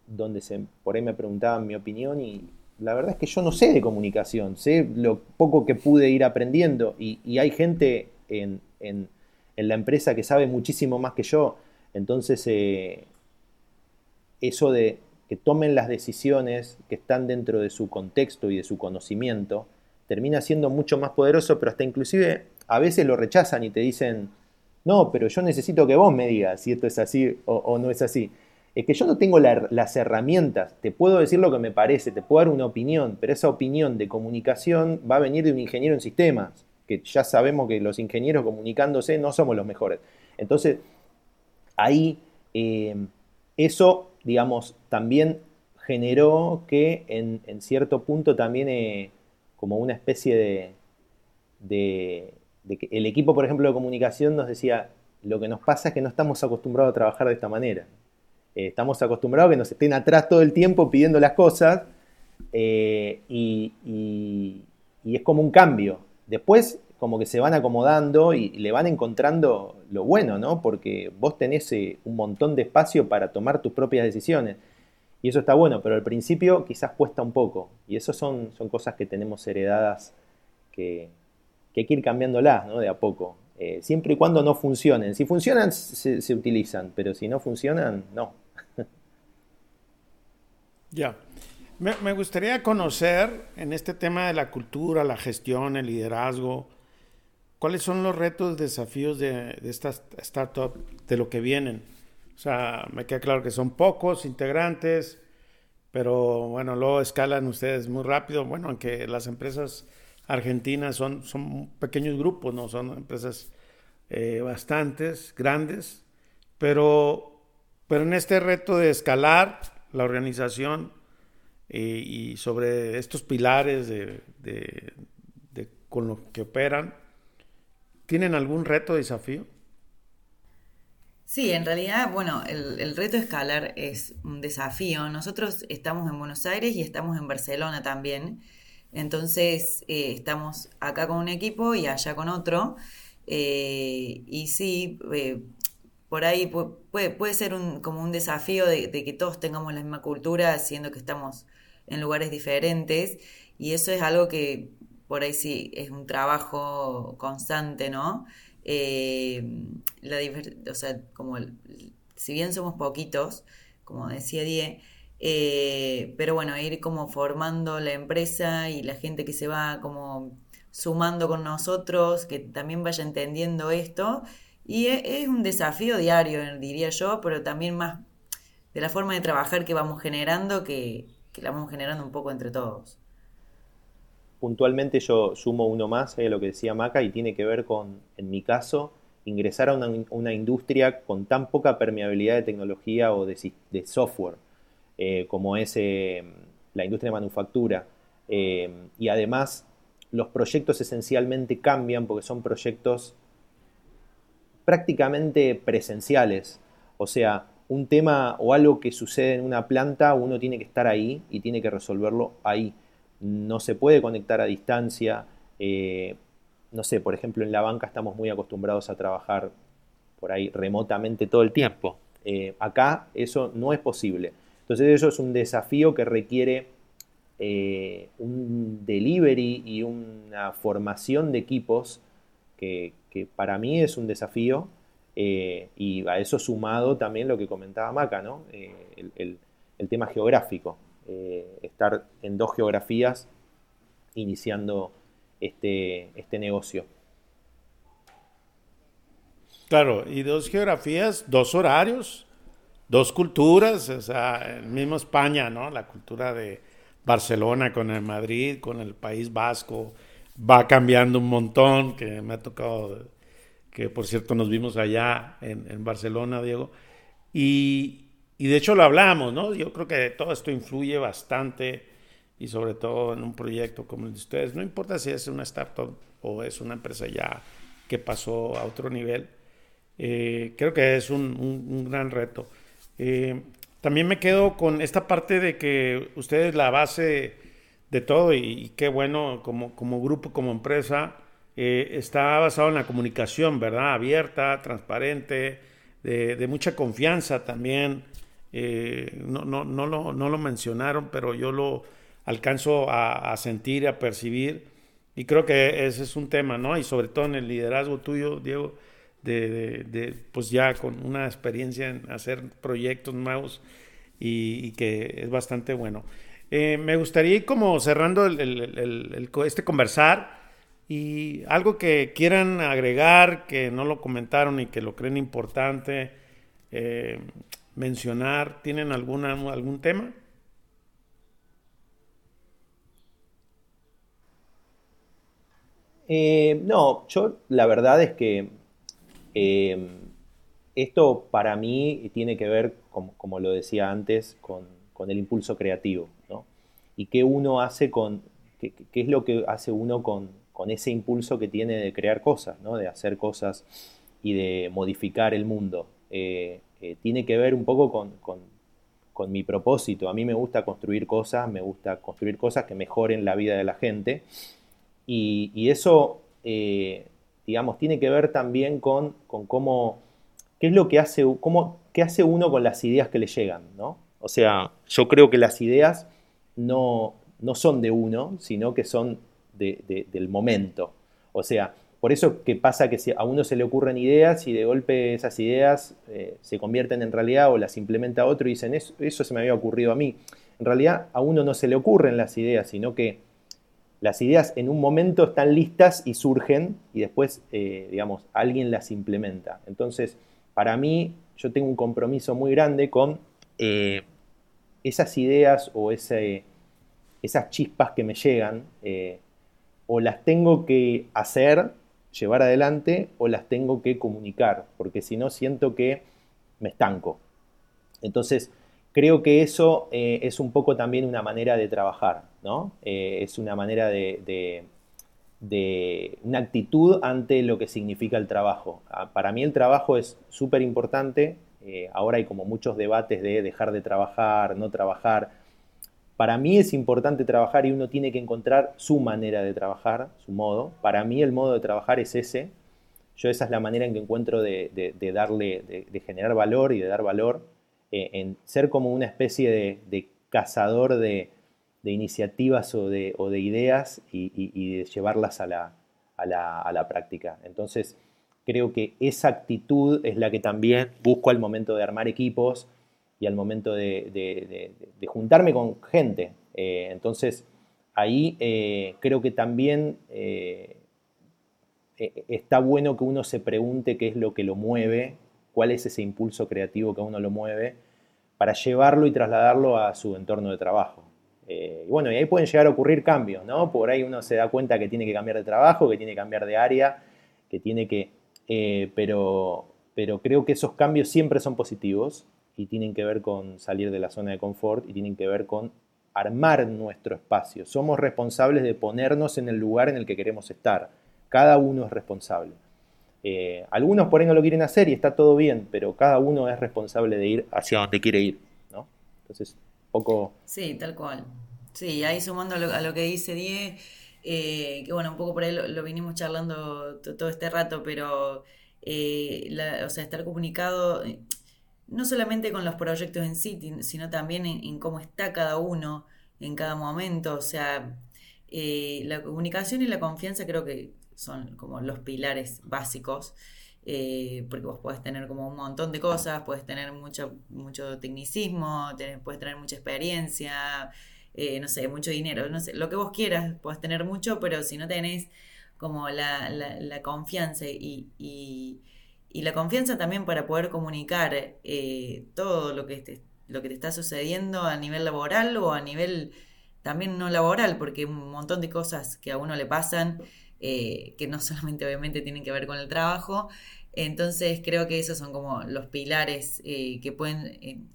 S3: donde se, por ahí me preguntaban mi opinión y, la verdad es que yo no sé de comunicación, sé lo poco que pude ir aprendiendo y, hay gente en, la empresa que sabe muchísimo más que yo. Entonces, eh, eso de que tomen las decisiones que están dentro de su contexto y de su conocimiento, termina siendo mucho más poderoso, pero hasta inclusive a veces lo rechazan y te dicen, no, pero yo necesito que vos me digas si esto es así o no es así es que yo no tengo las herramientas, te puedo decir lo que me parece, te puedo dar una opinión, pero esa opinión de comunicación va a venir de un ingeniero en sistemas, que ya sabemos que los ingenieros comunicándose no somos los mejores. Entonces, ahí eh, eso, digamos, también generó que en, cierto punto también eh, como una especie de, de, que el equipo, por ejemplo, de comunicación nos decía, lo que nos pasa es que no estamos acostumbrados a trabajar de esta manera. Eh, estamos acostumbrados a que nos estén atrás todo el tiempo pidiendo las cosas eh, y, es como un cambio. Después como que se van acomodando y, le van encontrando lo bueno, ¿no? Porque vos tenés eh, un montón de espacio para tomar tus propias decisiones. Y eso está bueno, pero al principio quizás cuesta un poco. Y eso son, son cosas que tenemos heredadas que, hay que ir cambiándolas, ¿no? De a poco. siempre y cuando no funcionen. Si funcionan, se utilizan, pero si no funcionan, no.
S1: Ya. Me, gustaría conocer en este tema de la cultura, la gestión, el liderazgo, cuáles son los retos, desafíos de, de estas startups, de lo que vienen. O sea, me queda claro que son pocos integrantes, pero bueno, luego escalan ustedes muy rápido. Bueno, aunque las empresas argentinas son, son pequeños grupos, no son empresas eh, bastantes, grandes, pero, pero en este reto de escalar, la organización eh, y sobre estos pilares de, con los que operan, ¿tienen algún reto, desafío?
S2: Sí, en realidad, bueno, el, reto escalar es un desafío. Nosotros estamos en Buenos Aires y estamos en Barcelona también. Entonces, eh, estamos acá con un equipo y allá con otro. Eh, y sí, por ahí puede, puede ser un, como un desafío de, que todos tengamos la misma cultura, siendo que estamos en lugares diferentes, y eso es algo que por ahí sí es un trabajo constante, ¿no? Eh, la o sea, como si bien somos poquitos, como decía Die, eh, pero bueno, ir como formando la empresa y la gente que se va como sumando con nosotros, que también vaya entendiendo esto. Y e, es un desafío diario, diría yo, pero también más de la forma de trabajar que vamos generando, que, la vamos generando un poco entre todos.
S3: Puntualmente yo sumo uno más a lo que decía Maca y tiene que ver con, en mi caso, ingresar a una, industria con tan poca permeabilidad de tecnología o de, software eh, como es eh, la industria de manufactura. Eh, y además los proyectos esencialmente cambian porque son proyectos prácticamente presenciales. O sea, un tema o algo que sucede en una planta, uno tiene que estar ahí y tiene que resolverlo ahí. No se puede conectar a distancia. Eh, no sé, por ejemplo, en la banca estamos muy acostumbrados a trabajar por ahí remotamente todo el tiempo. Eh, acá eso no es posible. Entonces eso es un desafío que requiere eh, un delivery y una formación de equipos que, para mí es un desafío eh, y a eso sumado también lo que comentaba Maca, ¿no? Eh, el, tema geográfico, estar en dos geografías iniciando este, este negocio.
S1: Claro, y dos geografías, dos horarios, dos culturas, o sea, el mismo España, ¿no? La cultura de, Barcelona con el Madrid, con el País Vasco, va cambiando un montón, que me ha tocado, que por cierto nos vimos allá en, Barcelona, Diego, y, y, de hecho lo hablamos, ¿no? Yo creo que todo esto influye bastante y sobre todo en un proyecto como el de ustedes, no importa si es una startup o es una empresa ya que pasó a otro nivel, eh, creo que es un, un, gran reto. Eh, también me quedo con esta parte de que ustedes la base de todo y, qué bueno como, como, grupo, como empresa, eh, está basado en la comunicación, ¿verdad? Abierta, transparente, de, mucha confianza también. Eh, no, no, no, lo, no, lo, mencionaron, pero yo lo alcanzo a, sentir y a percibir. Y creo que ese es un tema, ¿no? Y sobre todo en el liderazgo tuyo, Diego, de, pues ya con una experiencia en hacer proyectos nuevos y, que es bastante bueno. Eh, me gustaría ir como cerrando este conversar y algo que quieran agregar, que no lo comentaron y que lo creen importante eh, mencionar. ¿Tienen alguna, algún tema?
S3: Eh, no, yo la verdad es que Em, esto para mí tiene que ver, como, lo decía antes, con, el impulso creativo, ¿no? Y qué uno hace con, qué, es lo que hace uno con, ese impulso que tiene de crear cosas, ¿no? De hacer cosas y de modificar el mundo. Eh, eh, tiene que ver un poco con, mi propósito. A mí me gusta construir cosas, me gusta construir cosas que mejoren la vida de la gente. Y, eso eh, digamos, tiene que ver también con, cómo, qué es lo que hace, cómo, qué hace uno con las ideas que le llegan, ¿no? O sea, yo creo que las ideas no, no son de uno, sino que son del momento. O sea, por eso que pasa que a uno se le ocurren ideas y de golpe esas ideas eh, se convierten en realidad o las implementa otro y dicen, eso, eso se me había ocurrido a mí. En realidad a uno no se le ocurren las ideas, sino que las ideas en un momento están listas y surgen y después, eh, digamos, alguien las implementa. Entonces, para mí, yo tengo un compromiso muy grande con eh, esas ideas o ese, esas chispas que me llegan, eh, o las tengo que hacer, llevar adelante, o las tengo que comunicar, porque si no siento que me estanco. Entonces, creo que eso es un poco también una manera de trabajar. Eh, es una manera de, una actitud ante lo que significa el trabajo. Ah, para mí el trabajo es súper importante. Eh, ahora hay como muchos debates de dejar de trabajar, no trabajar. Para mí es importante trabajar y uno tiene que encontrar su manera de trabajar, su modo. Para mí el modo de trabajar es ese. Yo esa es la manera en que encuentro de, darle, de, generar valor y de dar valor, eh, en ser como una especie de cazador de, de iniciativas o de, ideas y, de llevarlas a la, práctica. Entonces, creo que esa actitud es la que también busco al momento de armar equipos y al momento de, juntarme con gente. Eh, entonces, ahí creo que también está bueno que uno se pregunte qué es lo que lo mueve, cuál es ese impulso creativo que a uno lo mueve, para llevarlo y trasladarlo a su entorno de trabajo. Eh, y bueno, y ahí pueden llegar a ocurrir cambios, ¿no? Por ahí uno se da cuenta que tiene que cambiar de trabajo, que tiene que cambiar de área, que tiene que... Eh, pero, pero creo que esos cambios siempre son positivos y tienen que ver con salir de la zona de confort y tienen que ver con armar nuestro espacio. Somos responsables de ponernos en el lugar en el que queremos estar. Cada uno es responsable. Eh, algunos por ahí no lo quieren hacer y está todo bien, pero cada uno es responsable de ir hacia donde quiere ir, ¿no? Entonces, poco...
S2: Sí, tal cual. Sí, ahí sumando a lo, que dice Die, eh, que bueno, un poco por ahí lo, vinimos charlando todo este rato, pero, eh, o sea, estar comunicado no solamente con los proyectos en sí, sino también en, cómo está cada uno en cada momento, o sea, la comunicación y la confianza creo que son como los pilares básicos, eh, porque vos podés tener como un montón de cosas, puedes tener mucho, mucho tecnicismo, puedes tener mucha experiencia, eh, no sé, mucho dinero, no sé, lo que vos quieras, puedes tener mucho, pero si no tenés como la, la, confianza y, y, la confianza también para poder comunicar eh, todo lo que, te, lo que te está sucediendo a nivel laboral o a nivel también no laboral, porque un montón de cosas que a uno le pasan eh, que no solamente obviamente tienen que ver con el trabajo. Entonces creo que esos son como los pilares que pueden,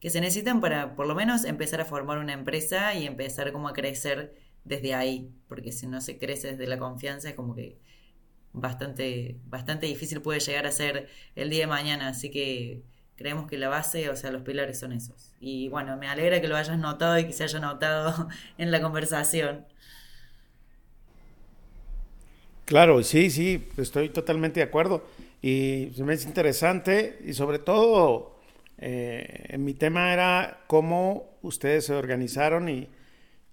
S2: que se necesitan para por lo menos empezar a formar una empresa y empezar como a crecer desde ahí, porque si no se crece desde la confianza es como que bastante, bastante difícil puede llegar a ser el día de mañana, así que creemos que la base, o sea, los pilares son esos. Y bueno, me alegra que lo hayas notado y que se haya notado en la conversación.
S1: Claro, sí, sí, estoy totalmente de acuerdo. Y me es interesante y sobre todo eh, mi tema era cómo ustedes se organizaron y,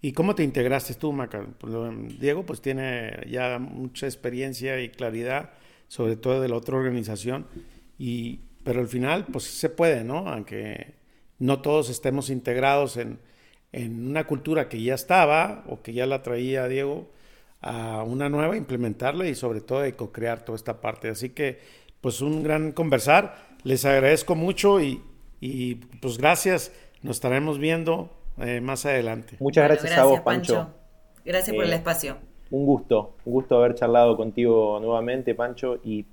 S1: y cómo te integraste tú, Maca. Pues, Diego pues tiene ya mucha experiencia y claridad, sobre todo de la otra organización, y, pero al final pues se puede, ¿no? Aunque no todos estemos integrados en, en una cultura que ya estaba o que ya la traía Diego, a una nueva, implementarla y sobre todo de co-crear toda esta parte. Así que, pues un gran conversar. Les agradezco mucho y, pues gracias. Nos estaremos viendo eh, más adelante.
S3: Muchas gracias, a vos, Pancho.
S2: Gracias por el eh, espacio.
S3: Un gusto, un gusto haber charlado contigo nuevamente, Pancho. Y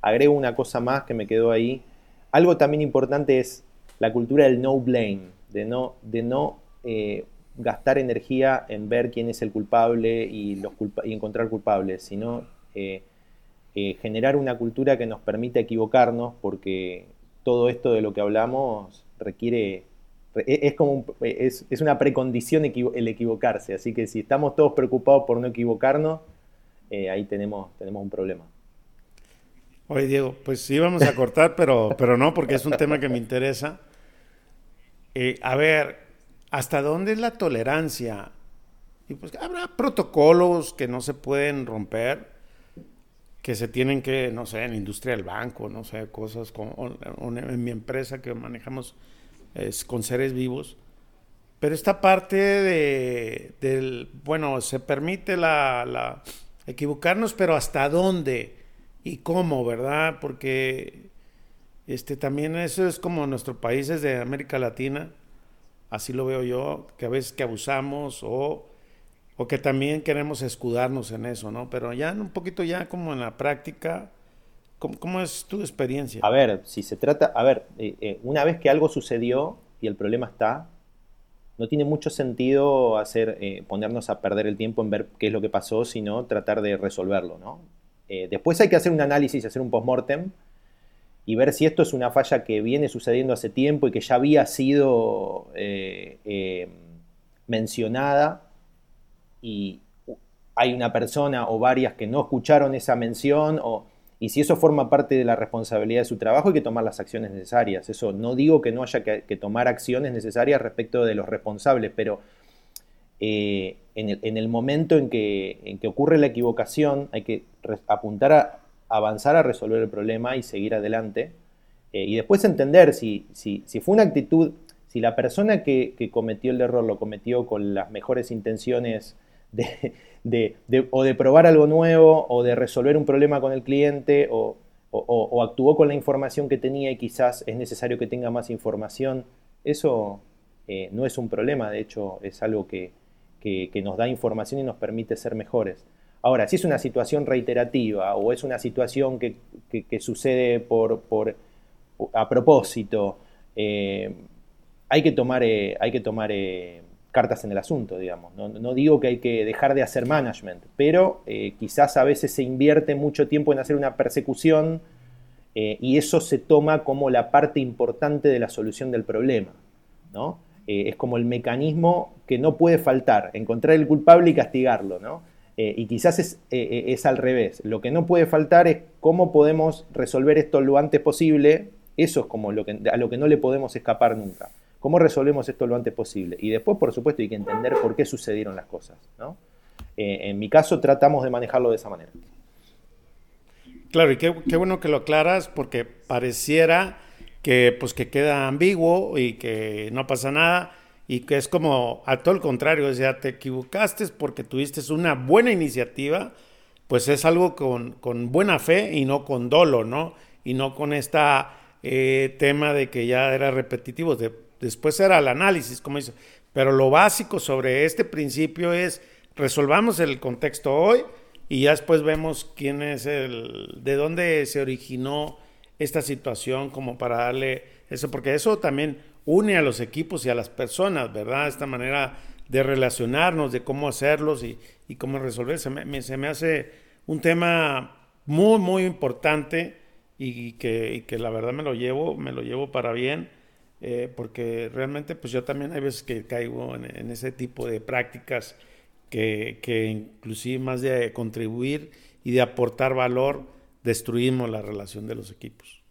S3: agrego una cosa más que me quedó ahí. Algo también importante es la cultura del no blame, de no, de no eh, gastar energía en ver quién es el culpable y, los y encontrar culpables, sino eh, eh, generar una cultura que nos permita equivocarnos, porque todo esto de lo que hablamos requiere, e, es, como es, una precondición el equivocarse, así que si estamos todos preocupados por no equivocarnos, eh, ahí tenemos, tenemos un problema.
S1: Oye, Diego, pues sí vamos a cortar, pero, pero no, porque es un tema que me interesa. a ver, ¿Hasta dónde es la tolerancia? Y pues habrá protocolos que no se pueden romper, que se tienen que, no sé, en industria del banco, no sé, cosas como en mi empresa que manejamos es con seres vivos. Pero esta parte de, del, bueno, se permite la, la, equivocarnos, pero hasta dónde y cómo, ¿verdad? Porque este también eso es como nuestros países de América Latina así lo veo yo, que a veces que abusamos o, o que también queremos escudarnos en eso, ¿no? Pero ya un poquito ya como en la práctica, ¿cómo, es tu experiencia?
S3: A ver, si se trata, a ver, eh, eh, una vez que algo sucedió y el problema está, no tiene mucho sentido hacer, eh, ponernos a perder el tiempo en ver qué es lo que pasó, sino tratar de resolverlo, ¿no? después hay que hacer un análisis, hacer un postmortem, y ver si esto es una falla que viene sucediendo hace tiempo y que ya había sido eh, eh, mencionada y hay una persona o varias que no escucharon esa mención o, y si eso forma parte de la responsabilidad de su trabajo hay que tomar las acciones necesarias. Eso no digo que no haya que, tomar acciones necesarias respecto de los responsables, pero eh, en, el, momento en que, en que ocurre la equivocación hay que apuntar a, avanzar a resolver el problema y seguir adelante. Eh, y después entender si, si, fue una actitud, Si la persona que, cometió el error lo cometió con las mejores intenciones de, o de probar algo nuevo o de resolver un problema con el cliente o, actuó con la información que tenía y quizás es necesario que tenga más información, eso eh, no es un problema, de hecho es algo que, nos da información y nos permite ser mejores. Ahora, si es una situación reiterativa o es una situación que, sucede por, por, a propósito, eh, hay que tomar, eh, hay que tomar cartas en el asunto, digamos. No, digo que hay que dejar de hacer management, pero quizás a veces se invierte mucho tiempo en hacer una persecución y eso se toma como la parte importante de la solución del problema. ¿no? es como el mecanismo que no puede faltar, encontrar el culpable y castigarlo. ¿no? y quizás es, es, al revés. Lo que no puede faltar es cómo podemos resolver esto lo antes posible eso es como a lo que no le podemos escapar nunca. ¿Cómo resolvemos esto lo antes posible? Y después, por supuesto, hay que entender por qué sucedieron las cosas. Eh, en mi caso, tratamos de manejarlo de esa manera.
S1: Claro, y qué, bueno que lo aclaras, porque pareciera que, pues, que queda ambiguo y que no pasa nada, y que es como a todo el contrario, o sea, te equivocaste porque tuviste una buena iniciativa, pues es algo con, con buena fe y no con dolo, ¿no? Y no con esta eh, tema de que ya era repetitivo. Después era el análisis, como dice. Pero lo básico sobre este principio es resolvamos el contexto hoy y ya después vemos quién es el, de dónde se originó esta situación como para darle eso, porque eso también une a los equipos y a las personas, ¿verdad? Esta manera de relacionarnos, de cómo hacerlos y, cómo resolver. Se me, se me hace un tema muy, muy importante y que, que la verdad me lo llevo, me lo llevo para bien, eh, porque realmente pues yo también hay veces que caigo en, ese tipo de prácticas que, que, inclusive más de contribuir y de aportar valor, destruimos la relación de los equipos.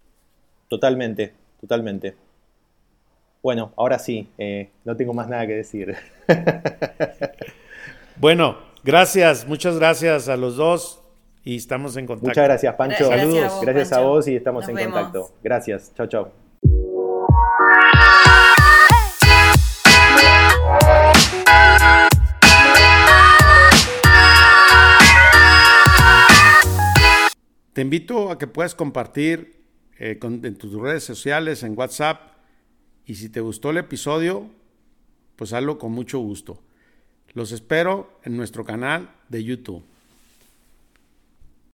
S3: Totalmente, totalmente. Bueno, ahora sí, eh, no tengo más nada que decir.
S1: bueno, gracias, muchas gracias a los dos y estamos en contacto.
S3: Muchas gracias, Pancho. Saludos. Gracias a vos, y estamos en contacto. Gracias. Chao, chao.
S1: Te invito a que puedas compartir eh, en tus redes sociales, en WhatsApp, y si te gustó el episodio, pues hazlo con mucho gusto. Los espero en nuestro canal de YouTube.